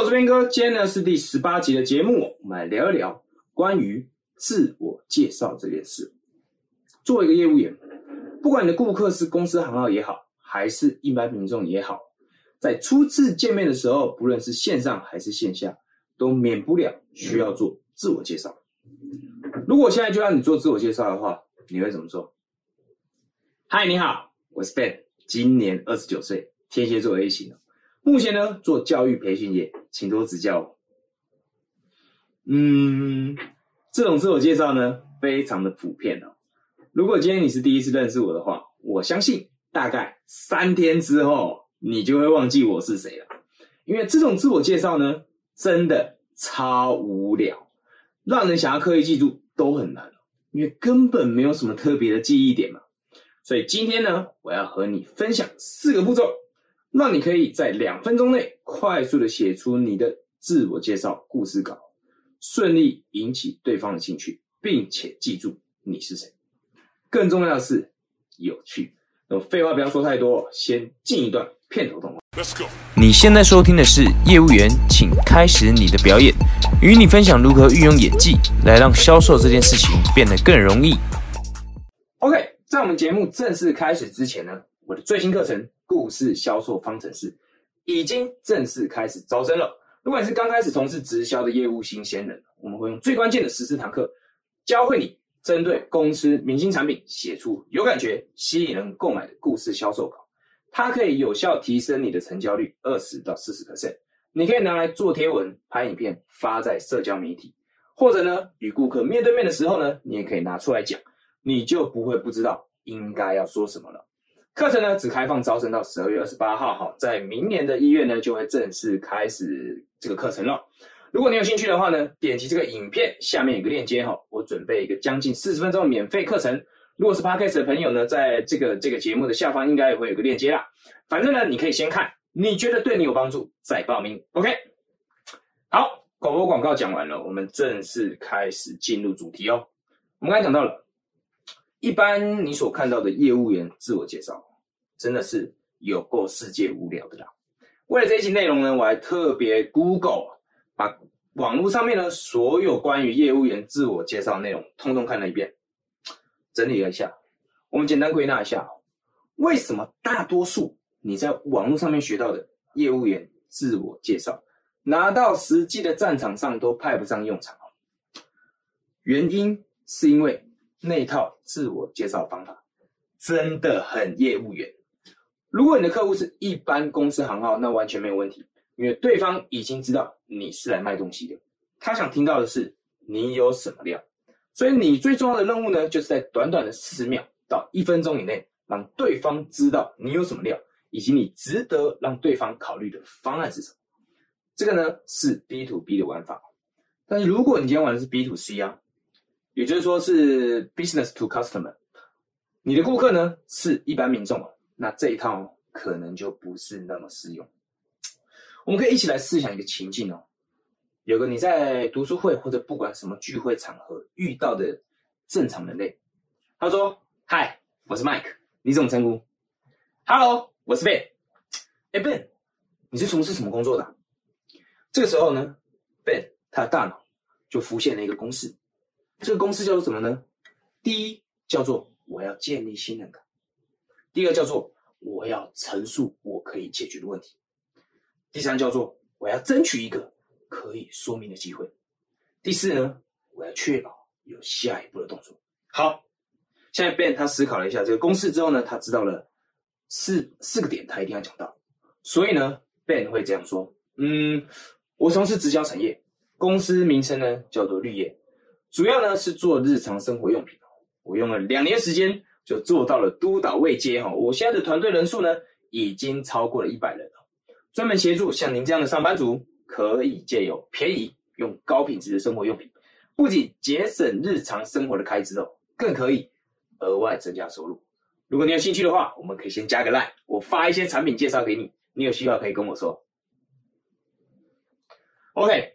我是边哥，今天呢是第十八集的节目，我们来聊一聊关于自我介绍这件事。作为一个业务员，不管你的顾客是公司行号也好，还是一般民众也好，在初次见面的时候，不论是线上还是线下，都免不了需要做自我介绍。如果现在就让你做自我介绍的话，你会怎么做？嗨，你好，我是 Ben，今年二十九岁，天蝎座 A 型目前呢做教育培训业，请多指教。嗯，这种自我介绍呢非常的普遍哦。如果今天你是第一次认识我的话，我相信大概三天之后你就会忘记我是谁了，因为这种自我介绍呢真的超无聊，让人想要刻意记住都很难，因为根本没有什么特别的记忆点嘛。所以今天呢，我要和你分享四个步骤。让你可以在两分钟内快速的写出你的自我介绍故事稿，顺利引起对方的兴趣，并且记住你是谁。更重要的是有趣。那么废话不要说太多，先进一段片头动画。Let's go。你现在收听的是业务员，请开始你的表演，与你分享如何运用演技来让销售这件事情变得更容易。OK，在我们节目正式开始之前呢，我的最新课程。故事销售方程式已经正式开始招生了。如果你是刚开始从事直销的业务新鲜人，我们会用最关键的十四堂课，教会你针对公司明星产品写出有感觉、吸引人购买的故事销售稿。它可以有效提升你的成交率二十到四十 percent。你可以拿来做贴文、拍影片发在社交媒体，或者呢与顾客面对面的时候呢，你也可以拿出来讲，你就不会不知道应该要说什么了。课程呢只开放招生到十二月二十八号，哈，在明年的一月呢就会正式开始这个课程了。如果你有兴趣的话呢，点击这个影片下面有个链接哈，我准备一个将近四十分钟的免费课程。如果是 Podcast 的朋友呢，在这个这个节目的下方应该也会有个链接啦。反正呢，你可以先看，你觉得对你有帮助再报名。OK，好，广播广告讲完了，我们正式开始进入主题哦。我们刚才讲到了，一般你所看到的业务员自我介绍。真的是有够世界无聊的啦！为了这一期内容呢，我还特别 Google 把网络上面呢所有关于业务员自我介绍内容通通看了一遍，整理了一下。我们简单归纳一下，为什么大多数你在网络上面学到的业务员自我介绍，拿到实际的战场上都派不上用场？原因是因为那套自我介绍方法真的很业务员。如果你的客户是一般公司行号，那完全没有问题，因为对方已经知道你是来卖东西的，他想听到的是你有什么料。所以你最重要的任务呢，就是在短短的四十秒到一分钟以内，让对方知道你有什么料，以及你值得让对方考虑的方案是什么。这个呢是 B to B 的玩法，但是如果你今天玩的是 B to C 啊，也就是说是 Business to Customer，你的顾客呢是一般民众那这一套可能就不是那么适用。我们可以一起来试想一个情境哦，有个你在读书会或者不管什么聚会场合遇到的正常人类，他说：“嗨，我是 Mike，你怎么称呼？”“Hello，我是 Ben。”“哎，Ben，你是从事什么工作的？”这个时候呢，Ben 他的大脑就浮现了一个公式，这个公式叫做什么呢？第一叫做我要建立信任感。第二叫做我要陈述我可以解决的问题，第三叫做我要争取一个可以说明的机会，第四呢，我要确保有下一步的动作。好，现在 Ben 他思考了一下这个公式之后呢，他知道了四四个点，他一定要讲到，所以呢，Ben 会这样说：嗯，我从事直销产业，公司名称呢叫做绿叶，主要呢是做日常生活用品，我用了两年时间。就做到了督导位阶哈，我现在的团队人数呢已经超过了一百人了，专门协助像您这样的上班族，可以借由便宜用高品质的生活用品，不仅节省日常生活的开支哦，更可以额外增加收入。如果你有兴趣的话，我们可以先加个 line，我发一些产品介绍给你，你有需要可以跟我说。OK，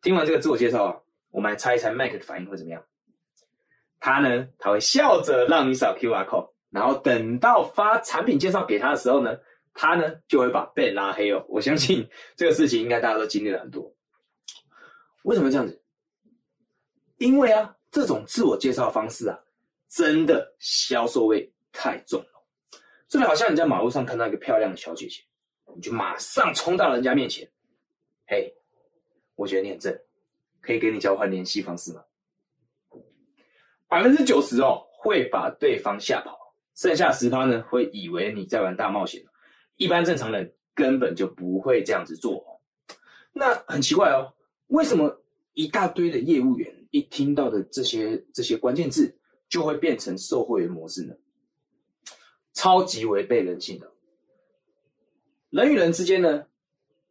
听完这个自我介绍啊，我们来猜一猜麦克的反应会怎么样？他呢，他会笑着让你扫 QR code，然后等到发产品介绍给他的时候呢，他呢就会把 Ben 拉黑哦。我相信 这个事情应该大家都经历了很多。为什么这样子？因为啊，这种自我介绍方式啊，真的销售味太重了。这就好像你在马路上看到一个漂亮的小姐姐，你就马上冲到人家面前，嘿，我觉得你很正，可以跟你交换联系方式吗？百分之九十哦会把对方吓跑，剩下十趴呢会以为你在玩大冒险。一般正常人根本就不会这样子做。那很奇怪哦，为什么一大堆的业务员一听到的这些这些关键字就会变成售货员模式呢？超级违背人性的。人与人之间呢，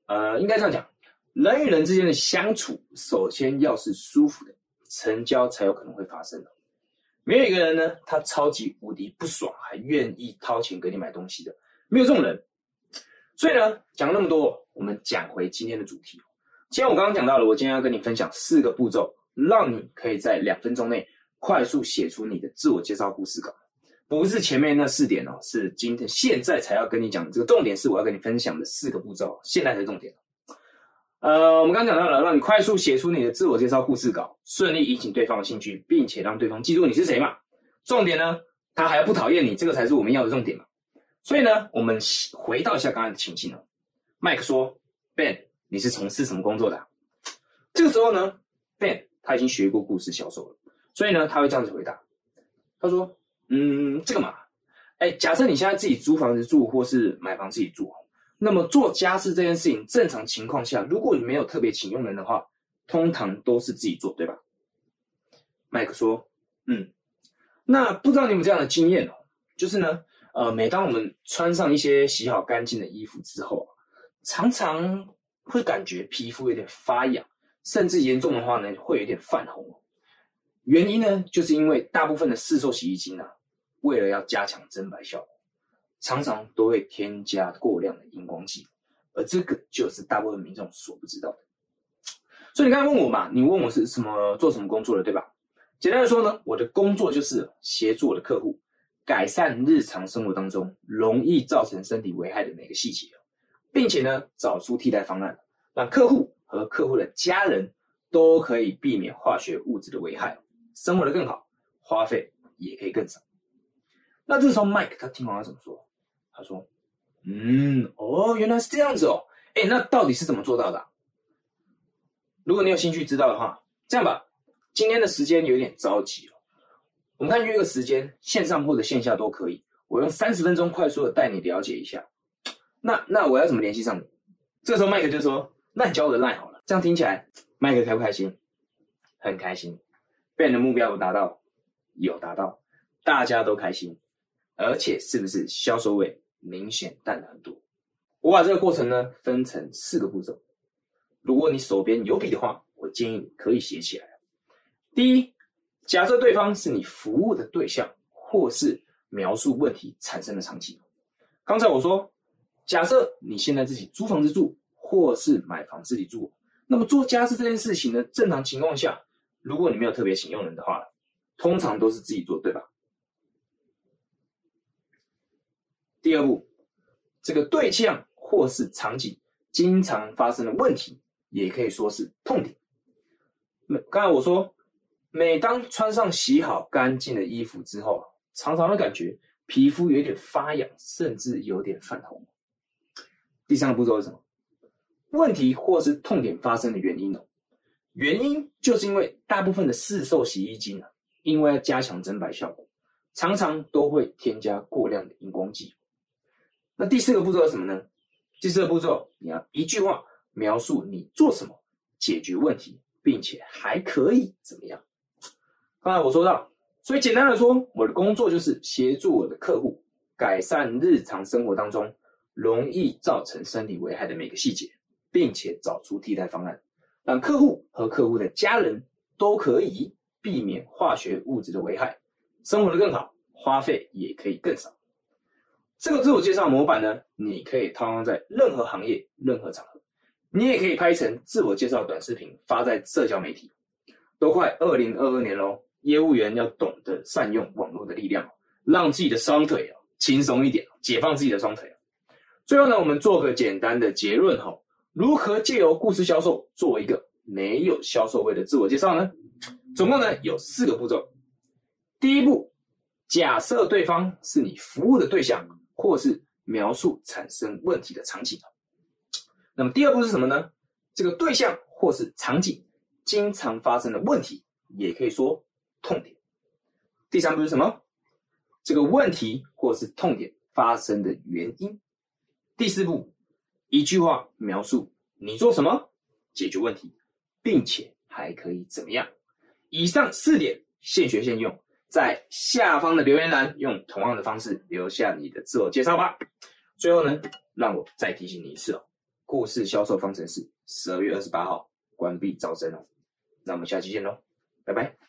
呃，应该这样讲，人与人之间的相处，首先要是舒服的，成交才有可能会发生的。没有一个人呢，他超级无敌不爽，还愿意掏钱给你买东西的，没有这种人。所以呢，讲那么多，我们讲回今天的主题。既然我刚刚讲到了，我今天要跟你分享四个步骤，让你可以在两分钟内快速写出你的自我介绍故事稿。不是前面那四点哦，是今天现在才要跟你讲。这个重点是我要跟你分享的四个步骤，现在才是重点。呃，我们刚讲到了，让你快速写出你的自我介绍故事稿，顺利引起对方的兴趣，并且让对方记住你是谁嘛。重点呢，他还要不讨厌你，这个才是我们要的重点嘛。所以呢，我们回到一下刚才的情境哦。麦克说：“Ben，你是从事什么工作的？”这个时候呢，Ben 他已经学过故事销售了，所以呢，他会这样子回答。他说。嗯，这个嘛，哎，假设你现在自己租房子住，或是买房自己住，那么做家事这件事情，正常情况下，如果你没有特别请佣人的话，通常都是自己做，对吧？麦克说，嗯，那不知道你们这样的经验哦，就是呢，呃，每当我们穿上一些洗好干净的衣服之后，常常会感觉皮肤有点发痒，甚至严重的话呢，会有点泛红。原因呢，就是因为大部分的市售洗衣精啊，为了要加强增白效果，常常都会添加过量的荧光剂，而这个就是大部分民众所不知道的。所以你刚才问我嘛，你问我是什么做什么工作的，对吧？简单的说呢，我的工作就是协助我的客户改善日常生活当中容易造成身体危害的每个细节，并且呢，找出替代方案，让客户和客户的家人都可以避免化学物质的危害。生活的更好，花费也可以更少。那这时候，Mike 他听完他怎么说？他说：“嗯，哦，原来是这样子哦。哎，那到底是怎么做到的？如果你有兴趣知道的话，这样吧，今天的时间有点着急了，我们看约个时间，线上或者线下都可以。我用三十分钟快速的带你了解一下。那那我要怎么联系上你？这时候，麦克就说：那你教我的 line 好了。这样听起来，麦克开不开心？很开心。” Ben 的目标有达到，有达到，大家都开心，而且是不是销售位明显淡了很多？我把这个过程呢分成四个步骤。如果你手边有笔的话，我建议你可以写起来。第一，假设对方是你服务的对象，或是描述问题产生的场景。刚才我说，假设你现在自己租房子住，或是买房自己住，那么做家事这件事情呢，正常情况下。如果你没有特别请用人的话，通常都是自己做，对吧？第二步，这个对象或是场景经常发生的问题，也可以说是痛点。那刚才我说，每当穿上洗好干净的衣服之后，常常会感觉皮肤有点发痒，甚至有点泛红。第三个步骤是什么？问题或是痛点发生的原因呢？原因就是因为大部分的市售洗衣精啊，因为要加强增白效果，常常都会添加过量的荧光剂。那第四个步骤是什么呢？第四个步骤，你要一句话描述你做什么解决问题，并且还可以怎么样？刚才我说到，所以简单的说，我的工作就是协助我的客户改善日常生活当中容易造成身体危害的每个细节，并且找出替代方案。让客户和客户的家人都可以避免化学物质的危害，生活的更好，花费也可以更少。这个自我介绍模板呢，你可以套用在任何行业、任何场合，你也可以拍成自我介绍短视频发在社交媒体。都快二零二二年喽，业务员要懂得善用网络的力量，让自己的双腿轻松一点，解放自己的双腿最后呢，我们做个简单的结论哈，如何借由故事销售做一个没有销售味的自我介绍呢？总共呢有四个步骤。第一步，假设对方是你服务的对象，或是描述产生问题的场景。那么第二步是什么呢？这个对象或是场景经常发生的问题，也可以说痛点。第三步是什么？这个问题或是痛点发生的原因。第四步，一句话描述你做什么解决问题，并且还可以怎么样。以上四点现学现用，在下方的留言栏用同样的方式留下你的自我介绍吧。最后呢，让我再提醒你一次哦，故事销售方程式十二月二十八号关闭招生哦。那我们下期见喽，拜拜。